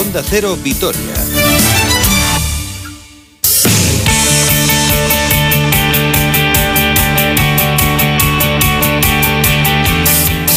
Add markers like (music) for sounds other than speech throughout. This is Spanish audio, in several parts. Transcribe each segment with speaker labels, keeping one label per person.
Speaker 1: Onda Cero Vitoria.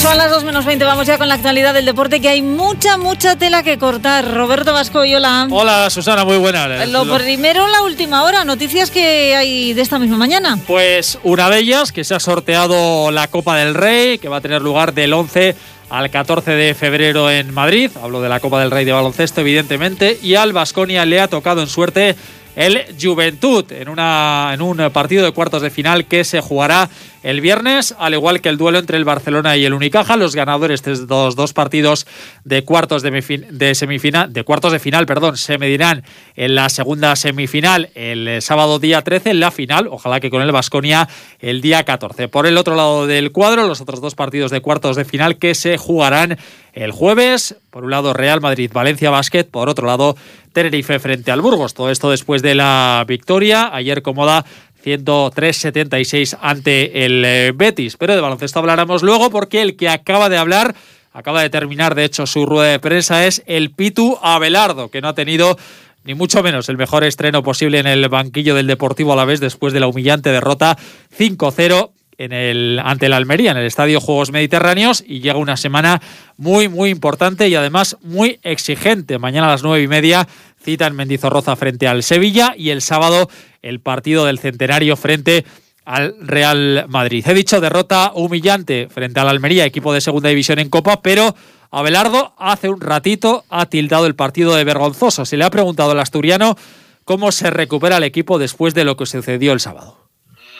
Speaker 2: Son las 2 menos 20, vamos ya con la actualidad del deporte, que hay mucha, mucha tela que cortar. Roberto Vasco y hola.
Speaker 3: Hola Susana, muy buena.
Speaker 2: Lo primero, la última hora, noticias que hay de esta misma mañana.
Speaker 3: Pues una de ellas, que se ha sorteado la Copa del Rey, que va a tener lugar del 11 al 14 de febrero en Madrid. Hablo de la Copa del Rey de baloncesto, evidentemente. Y al Vasconia le ha tocado en suerte el Juventud en, una, en un partido de cuartos de final que se jugará el viernes, al igual que el duelo entre el Barcelona y el Unicaja. Los ganadores de estos dos partidos de cuartos de, de semifinal, de cuartos de final, perdón, se medirán en la segunda semifinal el sábado día 13, en la final, ojalá que con el Vasconia el día 14. Por el otro lado del cuadro, los otros dos partidos de cuartos de final que se jugarán el jueves, por un lado Real Madrid Valencia Basket, por otro lado Tenerife frente al Burgos. Todo esto después de la victoria ayer cómoda 103-76 ante el eh, Betis. Pero de baloncesto hablaremos luego porque el que acaba de hablar, acaba de terminar de hecho su rueda de prensa, es el Pitu Abelardo, que no ha tenido ni mucho menos el mejor estreno posible en el banquillo del Deportivo a la vez después de la humillante derrota 5-0 en el, ante el Almería, en el Estadio Juegos Mediterráneos, y llega una semana muy, muy importante y además muy exigente. Mañana a las nueve y media cita en Mendizorroza frente al Sevilla y el sábado el partido del centenario frente al Real Madrid. He dicho derrota humillante frente al Almería, equipo de segunda división en Copa, pero Abelardo hace un ratito ha tildado el partido de vergonzoso. Se le ha preguntado al asturiano cómo se recupera el equipo después de lo que sucedió el sábado.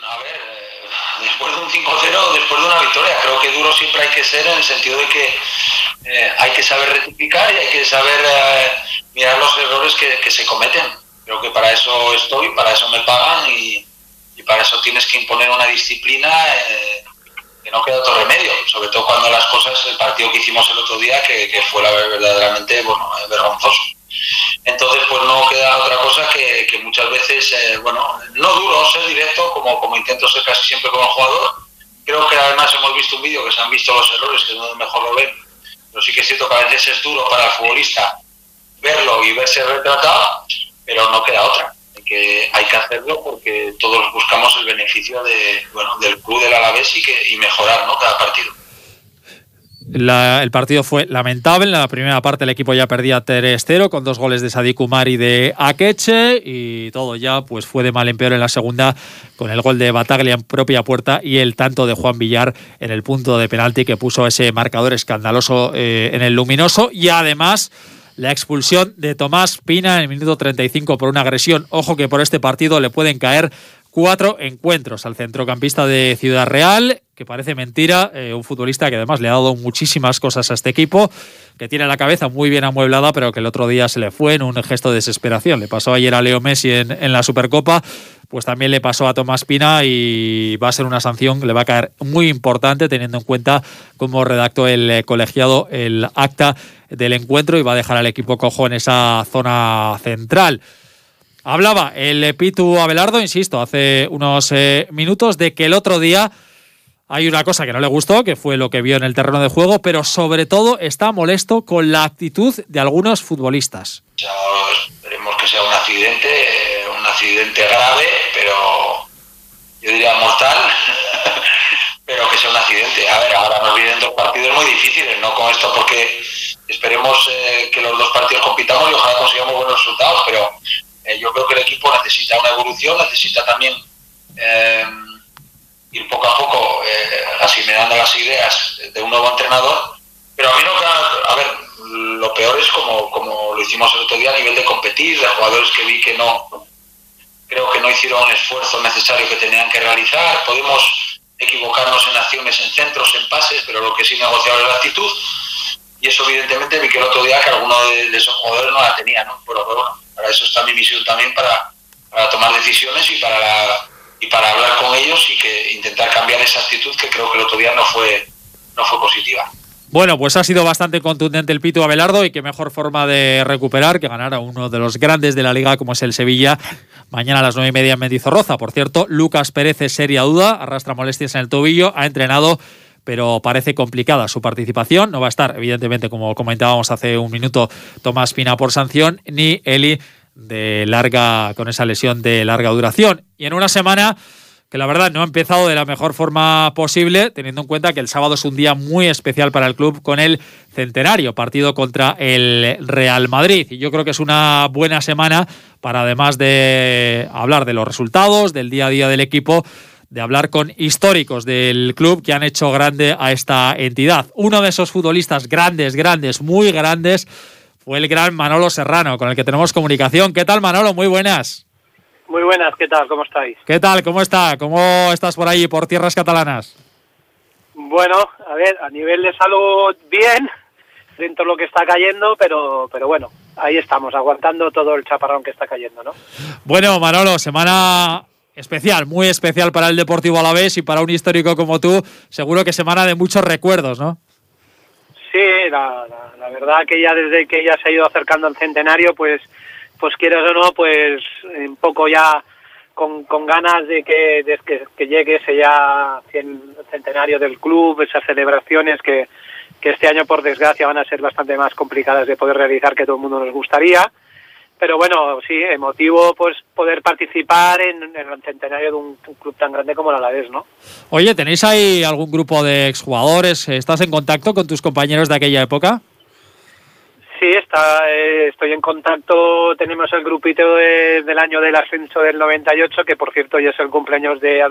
Speaker 4: A ver, eh, después de un 5-0, después de una victoria, creo que duro siempre hay que ser en el sentido de que eh, hay que saber rectificar y hay que saber eh, mirar los errores que, se cometen. Creo que para eso estoy, para eso me pagan y, para eso tienes que imponer una disciplina eh, que no queda otro remedio, sobre todo cuando las cosas, el partido que hicimos el otro día, que, fue verdaderamente bueno, vergonzoso. Entonces, pues no queda otra cosa que, muchas veces, bueno, no duro ser directo, como, como intento ser casi siempre con el jugador. Creo que además hemos visto un vídeo que se han visto los errores, que es mejor lo ven, pero sí que es cierto que a veces es duro para el futbolista verlo y verse retratado, pero no queda otra. Hay que, hay que hacerlo porque todos buscamos el beneficio de, bueno, del club del Alavés y, que, y mejorar ¿no? cada partido
Speaker 3: el partido fue lamentable. En la primera parte el equipo ya perdía 3-0 con dos goles de Sadik Umar y de Akeche y todo ya pues fue de mal en peor en la segunda con el gol de Bataglia en propia puerta y el tanto de Juan Villar en el punto de penalti que puso ese marcador escandaloso eh, en el luminoso y además la expulsión de Tomás Pina en el minuto 35 por una agresión. Ojo que por este partido le pueden caer cuatro encuentros al centrocampista de Ciudad Real, que parece mentira, eh, un futbolista que además le ha dado muchísimas cosas a este equipo, que tiene la cabeza muy bien amueblada, pero que el otro día se le fue en un gesto de desesperación. Le pasó ayer a Leo Messi en, en la Supercopa, pues también le pasó a Tomás Pina y va a ser una sanción que le va a caer muy importante teniendo en cuenta cómo redactó el colegiado el acta del encuentro y va a dejar al equipo cojo en esa zona central. Hablaba el Pitu Abelardo, insisto, hace unos eh, minutos de que el otro día hay una cosa que no le gustó, que fue lo que vio en el terreno de juego, pero sobre todo está molesto con la actitud de algunos futbolistas.
Speaker 4: esperemos que sea un accidente, un accidente grave, pero yo diría mortal, (laughs) pero que sea un accidente. A ver, ahora nos vienen dos partidos muy difíciles, no con esto, porque esperemos eh, que los dos partidos compitamos y ojalá consigamos buenos resultados, pero eh, yo creo que el equipo necesita una evolución, necesita también eh, ir poco a poco eh, asimilando las ideas de un nuevo entrenador. Pero a mí no, a ver, lo peor es como, como lo hicimos el otro día a nivel de competir, de jugadores que vi que no, creo que no hicieron el esfuerzo necesario que tenían que realizar. Podemos equivocarnos en acciones, en centros, en pases, pero lo que sí negociaba es la actitud. Y eso evidentemente vi que el otro día que alguno de, esos jugadores no la tenía, ¿no? Pero bueno, para eso está mi misión también, para, tomar decisiones y para, y para hablar con ellos y que intentar cambiar esa actitud que creo que el otro día no fue, no fue positiva.
Speaker 3: Bueno, pues ha sido bastante contundente el Pito Abelardo y qué mejor forma de recuperar que ganar a uno de los grandes de la liga como es el Sevilla mañana a las nueve y media en Mendizorroza. Por cierto, Lucas Pérez es seria duda, arrastra molestias en el tobillo, ha entrenado pero parece complicada su participación. No va a estar, evidentemente, como comentábamos hace un minuto, Tomás Pina por sanción, ni Eli de larga, con esa lesión de larga duración. Y en una semana que la verdad no ha empezado de la mejor forma posible, teniendo en cuenta que el sábado es un día muy especial para el club con el centenario, partido contra el Real Madrid. Y yo creo que es una buena semana para, además de hablar de los resultados, del día a día del equipo, de hablar con históricos del club que han hecho grande a esta entidad. Uno de esos futbolistas grandes, grandes, muy grandes, fue el gran Manolo Serrano, con el que tenemos comunicación. ¿Qué tal, Manolo? Muy buenas.
Speaker 1: Muy buenas, ¿qué tal? ¿Cómo estáis?
Speaker 3: ¿Qué tal? ¿Cómo está? ¿Cómo estás por ahí, por tierras catalanas?
Speaker 1: Bueno, a ver, a nivel de salud, bien, dentro de lo que está cayendo, pero, pero bueno, ahí estamos, aguantando todo el chaparrón que está cayendo, ¿no?
Speaker 3: Bueno, Manolo, semana especial, muy especial para el Deportivo Alavés y para un histórico como tú, seguro que semana de muchos recuerdos, ¿no?
Speaker 1: Sí, la, la verdad que ya desde que ya se ha ido acercando el centenario, pues pues quieras o no, pues un poco ya con, con ganas de que, de que, llegue ese ya centenario del club, esas celebraciones que, que este año por desgracia van a ser bastante más complicadas de poder realizar que todo el mundo nos gustaría. Pero bueno, sí, emotivo pues poder participar en, en el centenario de un, club tan grande como el Alavés, ¿no?
Speaker 3: Oye, ¿tenéis ahí algún grupo de exjugadores? ¿Estás en contacto con tus compañeros de aquella época?
Speaker 1: Sí, está, eh, estoy en contacto. Tenemos el grupito del año del ascenso del 98, que por cierto ya es el cumpleaños de,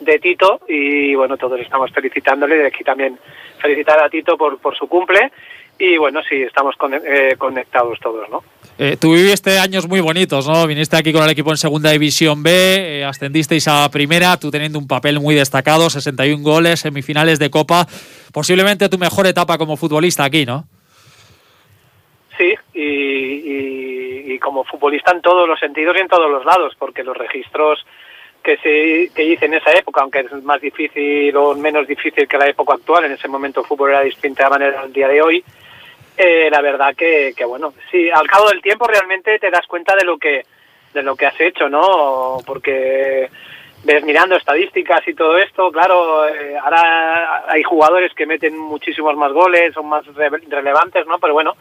Speaker 1: de Tito. Y bueno, todos estamos felicitándole. De aquí también felicitar a Tito por, por su cumple. Y bueno, sí, estamos eh, conectados todos, ¿no?
Speaker 3: Eh, tú viviste años muy bonitos, ¿no? Viniste aquí con el equipo en Segunda División B, ascendisteis a Primera, tú teniendo un papel muy destacado, 61 goles, semifinales de Copa, posiblemente tu mejor etapa como futbolista aquí, ¿no?
Speaker 1: Sí, y, como futbolista en todos los sentidos y en todos los lados, porque los registros que, se, que hice en esa época, aunque es más difícil o menos difícil que la época actual, en ese momento el fútbol era distinta de manera al día de hoy, eh, la verdad que, que, bueno, sí, al cabo del tiempo realmente te das cuenta de lo que, de lo que has hecho, ¿no? Porque ves mirando estadísticas y todo esto, claro, eh, ahora hay jugadores que meten muchísimos más goles, son más relevantes, ¿no? Pero bueno,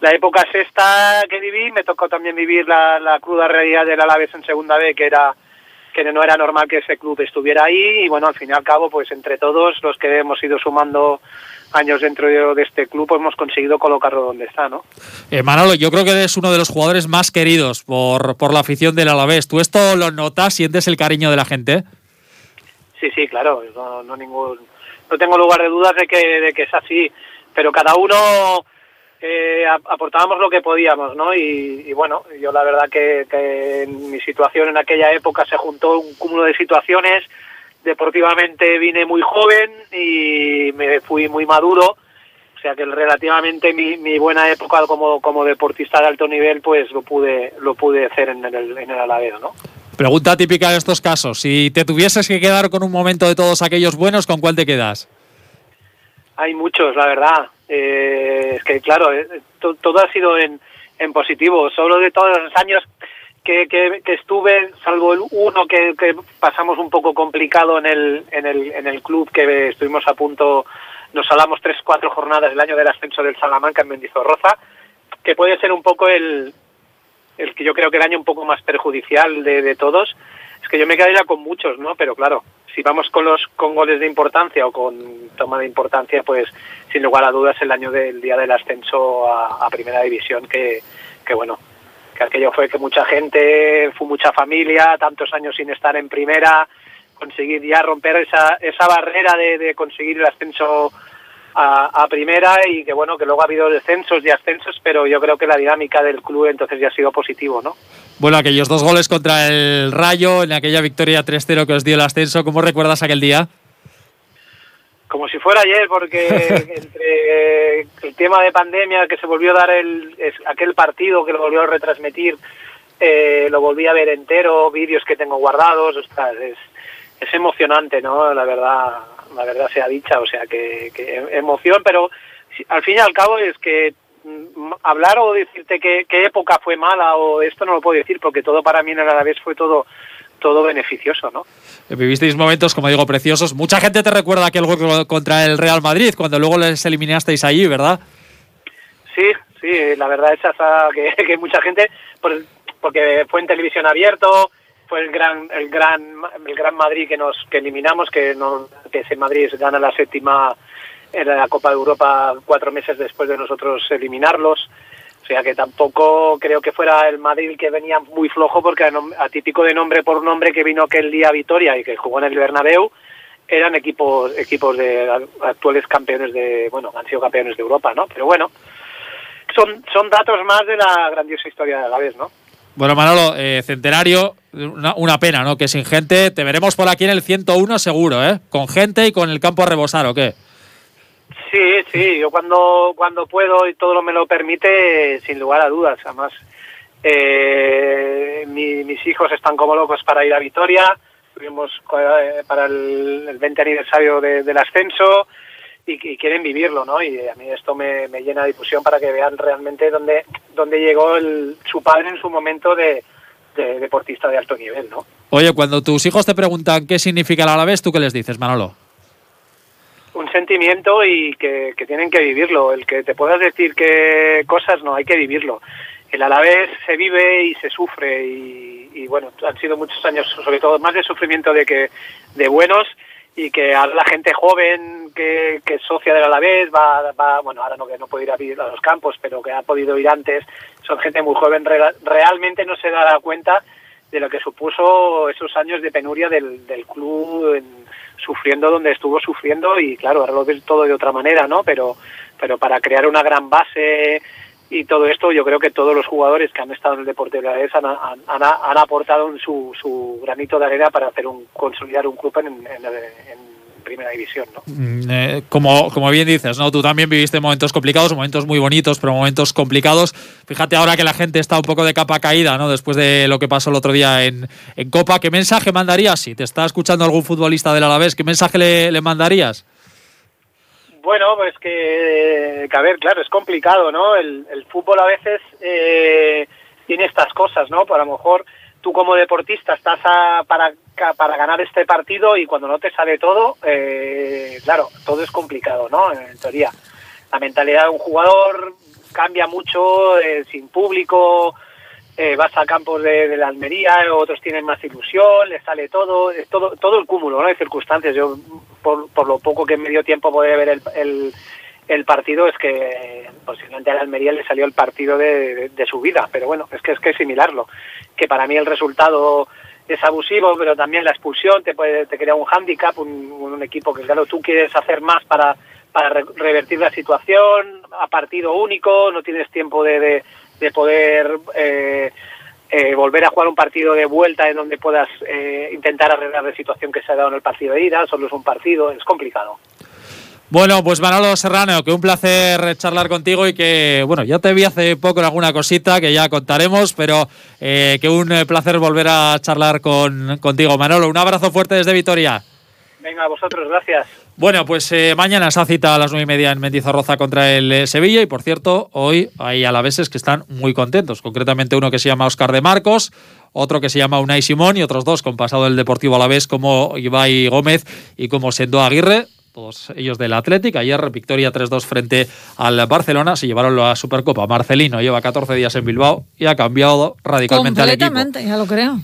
Speaker 1: la época sexta que viví, me tocó también vivir la, la cruda realidad del Alavés en Segunda B, que era que no era normal que ese club estuviera ahí y bueno, al fin y al cabo, pues entre todos los que hemos ido sumando años dentro de este club pues hemos conseguido colocarlo donde está, ¿no?
Speaker 3: Eh, Manolo, yo creo que eres uno de los jugadores más queridos por, por la afición del Alavés. ¿Tú esto lo notas? ¿Sientes el cariño de la gente?
Speaker 1: Sí, sí, claro, no, no, ningún, no tengo lugar de dudas de que, de que es así, pero cada uno aportábamos lo que podíamos, ¿no? Y, bueno, yo la verdad que, en mi situación en aquella época se juntó un cúmulo de situaciones. Deportivamente vine muy joven y me fui muy maduro. O sea que relativamente mi, mi buena época como, como deportista de alto nivel, pues lo pude, lo pude hacer en el, en el Alavés, ¿no?
Speaker 3: Pregunta típica de estos casos. Si te tuvieses que quedar con un momento de todos aquellos buenos, ¿con cuál te quedas?
Speaker 1: Hay muchos, la verdad. Eh, es que, claro, eh, todo ha sido en, positivo. Solo de todos los años que, que, estuve, salvo el uno que, pasamos un poco complicado en el, en, el, en el club, que estuvimos a punto, nos salamos tres, cuatro jornadas el año del ascenso del Salamanca en Mendizorroza, que puede ser un poco el, el que yo creo que el año un poco más perjudicial de todos. Es que yo me quedaría con muchos, ¿no? Pero claro, si vamos con los con goles de importancia o con toma de importancia, pues sin lugar a dudas el año del día del ascenso a, Primera División, que, que bueno, que aquello fue que mucha gente, fue mucha familia, tantos años sin estar en Primera, conseguir ya romper esa, esa barrera de, de conseguir el ascenso a, primera y que bueno, que luego ha habido descensos y ascensos, pero yo creo que la dinámica del club entonces ya ha sido positivo, ¿no?
Speaker 3: Bueno, aquellos dos goles contra el Rayo, en aquella victoria 3-0 que os dio el ascenso, ¿cómo recuerdas aquel día?
Speaker 1: Como si fuera ayer, porque (laughs) entre el tema de pandemia, que se volvió a dar el, aquel partido, que lo volvió a retransmitir, eh, lo volví a ver entero, vídeos que tengo guardados, ostras, es, es emocionante, ¿no? La verdad, la verdad sea dicha, o sea, que, emoción, pero al fin y al cabo es que mm, hablar o decirte qué, época fue mala o esto no lo puedo decir porque todo para mí en el Alavés fue todo todo beneficioso, ¿no?
Speaker 3: Vivisteis momentos, como digo, preciosos. Mucha gente te recuerda aquel gol contra el Real Madrid, cuando luego les eliminasteis allí, ¿verdad?
Speaker 1: Sí, sí, la verdad es que, (laughs) que mucha gente, porque fue en televisión abierto, fue el gran el gran el gran Madrid que nos que eliminamos que no que ese Madrid gana la séptima en la Copa de Europa cuatro meses después de nosotros eliminarlos. O sea que tampoco creo que fuera el Madrid que venía muy flojo porque atípico de nombre por nombre que vino aquel día Vitoria y que jugó en el Bernabéu eran equipos equipos de actuales campeones de bueno han sido campeones de Europa no pero bueno son son datos más de la grandiosa historia de la vez no
Speaker 3: bueno, Manolo, eh, centenario, una, pena, ¿no? Que sin gente, te veremos por aquí en el 101 seguro, ¿eh? Con gente y con el campo a rebosar, ¿o qué?
Speaker 1: Sí, sí, yo cuando, cuando puedo y todo me lo permite, sin lugar a dudas. Además, eh, mis hijos están como locos para ir a Vitoria, tuvimos eh, para el, 20 aniversario del ascenso, y, quieren vivirlo, ¿no? Y a mí esto me, llena de difusión para que vean realmente dónde, dónde llegó el, su padre en su momento de, deportista de alto nivel, ¿no?
Speaker 3: Oye, cuando tus hijos te preguntan qué significa el Alavés, ¿tú qué les dices, Manolo?
Speaker 1: Un sentimiento y que, tienen que vivirlo. El que te puedas decir qué cosas, no, hay que vivirlo. El Alavés se vive y se sufre y, y bueno, han sido muchos años, sobre todo más de sufrimiento de que de buenos y que ahora la gente joven que, que es socia del Alavés va, va, bueno, ahora no que no puede ir a, vivir a los campos, pero que ha podido ir antes, son gente muy joven, realmente no se da cuenta de lo que supuso esos años de penuria del, del club, sufriendo donde estuvo sufriendo y claro, ahora lo ves todo de otra manera, ¿no? Pero, pero para crear una gran base y todo esto yo creo que todos los jugadores que han estado en el deporte de la han, han, han, aportado su, su, granito de arena para hacer un consolidar un club en, en, primera división ¿no?
Speaker 3: Mm, eh, como, como bien dices no tú también viviste momentos complicados momentos muy bonitos pero momentos complicados fíjate ahora que la gente está un poco de capa caída no después de lo que pasó el otro día en, en Copa qué mensaje mandarías si te está escuchando algún futbolista del Alavés qué mensaje le, le mandarías
Speaker 1: bueno, pues que, a ver, claro, es complicado, ¿no? El, fútbol a veces eh, tiene estas cosas, ¿no? Por a lo mejor tú como deportista estás para, para ganar este partido y cuando no te sale todo, eh, claro, todo es complicado, ¿no? En teoría. La mentalidad de un jugador cambia mucho eh, sin público, eh, vas a campos de, la Almería, otros tienen más ilusión, les sale todo, es todo, todo el cúmulo ¿no? de circunstancias. Yo, por, por lo poco que en medio tiempo podía ver el, el, el, partido, es que posiblemente a la Almería le salió el partido de, de, su vida, pero bueno, es que es que es similarlo. Que para mí el resultado es abusivo, pero también la expulsión te puede te crea un hándicap, un, un equipo que claro, tú quieres hacer más para para revertir la situación, a partido único, no tienes tiempo de de poder eh, eh, volver a jugar un partido de vuelta en donde puedas eh, intentar arreglar la situación que se ha dado en el partido de ida, solo es un partido, es complicado.
Speaker 3: Bueno, pues Manolo Serrano, que un placer charlar contigo y que, bueno, ya te vi hace poco en alguna cosita que ya contaremos, pero que un placer volver a charlar con, contigo. Manolo, un abrazo fuerte desde Vitoria.
Speaker 1: Venga, a vosotros, gracias.
Speaker 3: Bueno, pues eh, mañana se cita a las nueve y media en Mendizorroza contra el eh, Sevilla y por cierto, hoy hay alaveses que están muy contentos, concretamente uno que se llama Oscar de Marcos, otro que se llama Unai Simón y otros dos con pasado del Deportivo Alavés como Ibai Gómez y como Sendo Aguirre todos ellos del Atlético. Ayer victoria 3-2 frente al Barcelona, se llevaron la Supercopa. Marcelino lleva 14 días en Bilbao y ha cambiado radicalmente al equipo.
Speaker 2: Completamente, ya lo creo.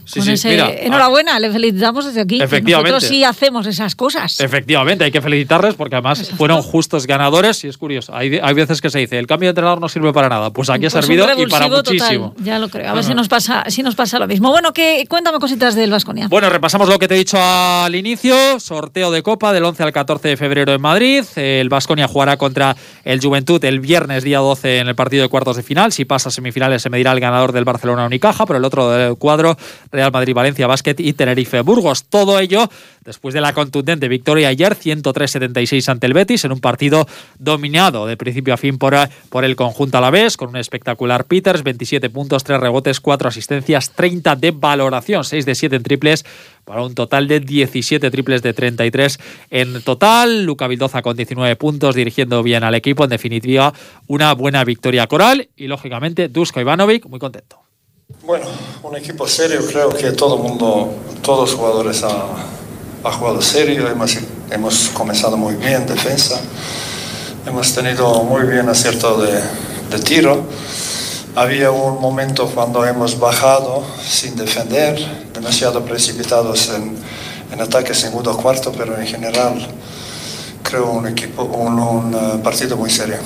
Speaker 2: enhorabuena, le felicitamos desde aquí.
Speaker 3: Efectivamente.
Speaker 2: Nosotros sí hacemos esas cosas.
Speaker 3: Efectivamente, hay que felicitarles porque además fueron justos ganadores y es curioso. Hay, hay, veces que se dice, el cambio de entrenador no sirve para nada. Pues aquí ha pues servido y para muchísimo.
Speaker 2: ya lo creo. A ver si nos pasa si nos pasa lo mismo. Bueno, que cuéntame cositas del Vasconia.
Speaker 3: Bueno, repasamos lo que te he dicho al inicio. Sorteo de Copa del 11 al 14 de febrero en Madrid. El Vasconia jugará contra el Juventud el viernes día 12 en el partido de cuartos de final. Si pasa a semifinales se medirá el ganador del Barcelona Unicaja, pero el otro del cuadro Real Madrid Valencia Basket y Tenerife Burgos. Todo ello después de la contundente victoria ayer 103-76 ante el Betis en un partido dominado de principio a fin por, por el conjunto a la vez con un espectacular Peters, 27 puntos, 3 rebotes, 4 asistencias, 30 de valoración, 6 de 7 en triples para un total de 17 triples de 33 en total. Luca Vildoza con 19 puntos, dirigiendo bien al equipo. En definitiva, una buena victoria coral y, lógicamente, Dusko Ivanovic muy contento.
Speaker 5: Bueno, un equipo serio, creo que todo el mundo, todos los jugadores han, ha jugado serio, hemos, hemos comenzado muy bien defensa, hemos tenido muy bien acierto de, de tiro. Había un momento cuando hemos bajado sin defender, demasiado precipitados en, en ataque segundo cuarto, pero en general un equipo, un, uh, partido muy serio.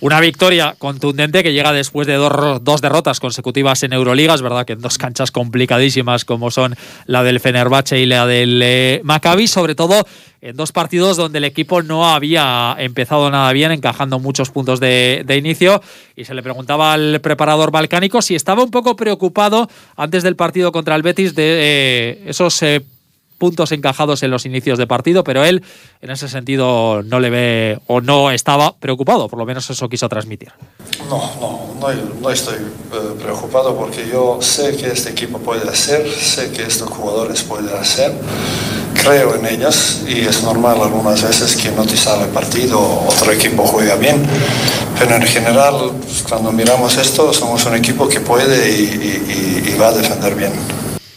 Speaker 3: Una victoria contundente que llega después de dos, dos, derrotas consecutivas en Euroliga. Es verdad que en dos canchas complicadísimas como son la del Fenerbahce y la del eh, Maccabi, sobre todo en dos partidos donde el equipo no había empezado nada bien, encajando muchos puntos de, inicio. Y se le preguntaba al preparador balcánico si estaba un poco preocupado antes del partido contra el Betis de eh, esos eh, puntos encajados en los inicios de partido, pero él en ese sentido no le ve o no estaba preocupado, por lo menos eso quiso transmitir.
Speaker 5: No, no, no, no estoy eh, preocupado porque yo sé que este equipo puede hacer, sé que estos jugadores pueden hacer, creo en ellos y es normal algunas veces que no te sale el partido, otro equipo juega bien, pero en general cuando miramos esto somos un equipo que puede y, y, y va a defender bien.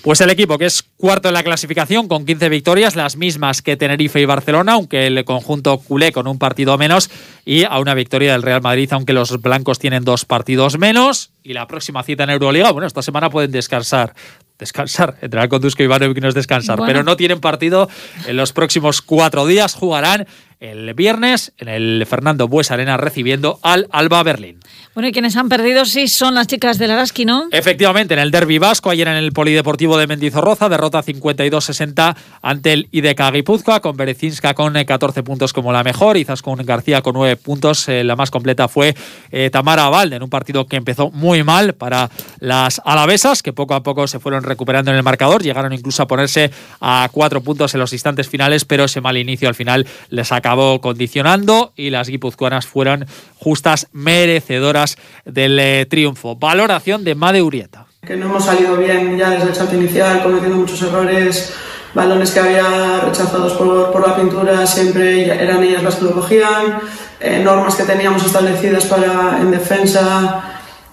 Speaker 3: Pues el equipo que es cuarto en la clasificación con 15 victorias, las mismas que Tenerife y Barcelona, aunque el conjunto culé con un partido menos y a una victoria del Real Madrid, aunque los blancos tienen dos partidos menos. Y la próxima cita en Euroliga, bueno, esta semana pueden descansar. Descansar, entrenar con Dusko Ivanovic no es descansar, bueno. pero no tienen partido en los próximos cuatro días. Jugarán el viernes en el Fernando Bues Arena recibiendo al Alba Berlín.
Speaker 2: Bueno, y quienes han perdido sí son las chicas del Araski, ¿no?
Speaker 3: Efectivamente, en el derby vasco, ayer en el Polideportivo de Mendizorroza, derrota 52-60 ante el IDK Guipúzcoa, con Berezinska con 14 puntos como la mejor, Izas con García con 9 puntos, eh, la más completa fue eh, Tamara Valde, en un partido que empezó muy mal para las alavesas, que poco a poco se fueron recuperando en el marcador, llegaron incluso a ponerse a 4 puntos en los instantes finales, pero ese mal inicio al final les acabó condicionando y las guipuzcoanas fueron justas merecedoras del eh, triunfo. Valoración de Made Urieta.
Speaker 6: Que no hemos salido bien ya desde el salto inicial, cometiendo muchos errores, balones que había rechazados por, por la pintura, siempre eran ellas las que lo cogían, eh, normas que teníamos establecidas para en defensa.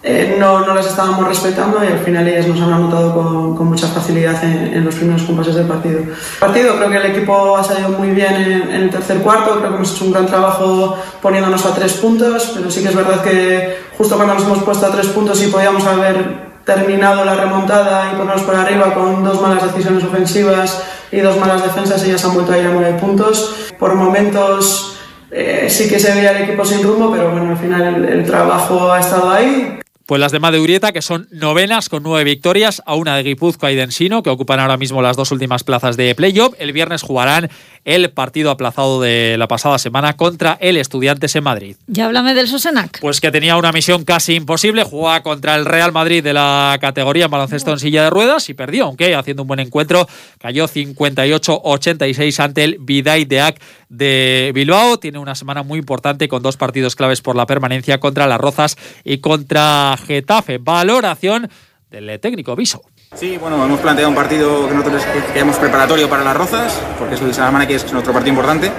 Speaker 6: Eh, no, no, las estábamos respetando y al final ellas nos han anotado con, con mucha facilidad en, en, los primeros compases del partido. partido creo que el equipo ha salido muy bien en, en, el tercer cuarto, creo que hemos hecho un gran trabajo poniéndonos a tres puntos, pero sí que es verdad que justo cuando nos hemos puesto a tres puntos y podíamos haber terminado la remontada y ponernos por arriba con dos malas decisiones ofensivas y dos malas defensas, ellas han vuelto a ir a nueve puntos. Por momentos eh, sí que se veía el equipo sin rumbo, pero bueno, al final el, el trabajo ha estado ahí.
Speaker 3: Pues las de Madeurieta, que son novenas con nueve victorias, a una de Guipúzcoa y de Ensino, que ocupan ahora mismo las dos últimas plazas de playoff. El viernes jugarán el partido aplazado de la pasada semana contra el Estudiantes en Madrid.
Speaker 2: Ya háblame del Sosenac.
Speaker 3: Pues que tenía una misión casi imposible, jugaba contra el Real Madrid de la categoría en baloncesto en silla de ruedas y perdió, aunque haciendo un buen encuentro cayó 58-86 ante el Vidai Deac de Bilbao. Tiene una semana muy importante con dos partidos claves por la permanencia contra las Rozas y contra Getafe. Valoración del técnico Viso.
Speaker 7: Sí, bueno, hemos planteado un partido que nosotros queremos preparatorio para las Rozas, porque es el Salamanca que es nuestro partido importante,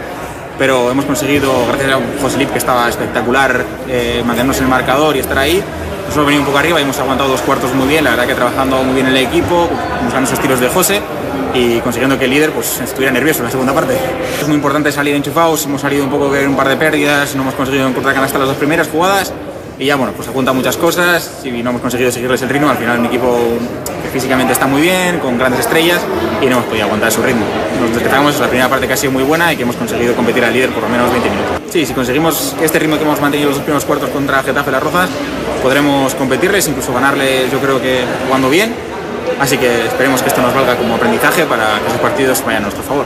Speaker 7: pero hemos conseguido, gracias a José Lip, que estaba espectacular, eh, mantenernos en el marcador y estar ahí. Nos hemos venido un poco arriba y hemos aguantado dos cuartos muy bien, la verdad que trabajando muy bien el equipo, buscando esos tiros de José y consiguiendo que el líder pues, estuviera nervioso en la segunda parte. Es muy importante salir enchufados, hemos salido un poco con un par de pérdidas, no hemos conseguido encontrar canasta las dos primeras jugadas y ya bueno, pues apunta muchas cosas y no hemos conseguido seguirles el ritmo, al final un equipo que físicamente está muy bien, con grandes estrellas y no hemos podido aguantar su ritmo. Nos despejamos la primera parte que ha sido muy buena y que hemos conseguido competir al líder por lo menos 20 minutos. Sí, si conseguimos este ritmo que hemos mantenido los primeros cuartos contra Getafe Las Rozas, podremos competirles, incluso ganarles yo creo que jugando bien, así que esperemos que esto nos valga como aprendizaje para que esos partidos vayan a nuestro favor.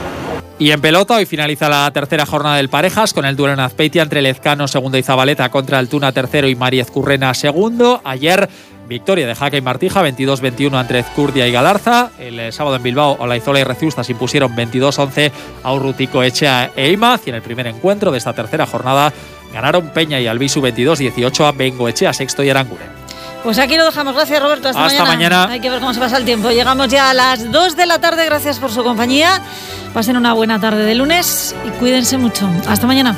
Speaker 3: Y en pelota, hoy finaliza la tercera jornada del Parejas con el duelo en Azpeitia entre Lezcano segundo y Zabaleta contra Altuna tercero y Mariez Currena segundo. Ayer victoria de Jaque y Martija 22-21 entre Ezcurdia y Galarza. El sábado en Bilbao, Olaizola y Reciusta se impusieron 22-11 a Urrutico, Echea e Imaz. Y en el primer encuentro de esta tercera jornada ganaron Peña y Albisu 22-18 a Bengo, Echea sexto y Aranguren.
Speaker 2: Pues aquí lo dejamos. Gracias, Roberto. Hasta,
Speaker 3: Hasta mañana.
Speaker 2: mañana. Hay que ver cómo se pasa el tiempo. Llegamos ya a las 2 de la tarde. Gracias por su compañía. Pasen una buena tarde de lunes y cuídense mucho. Hasta mañana.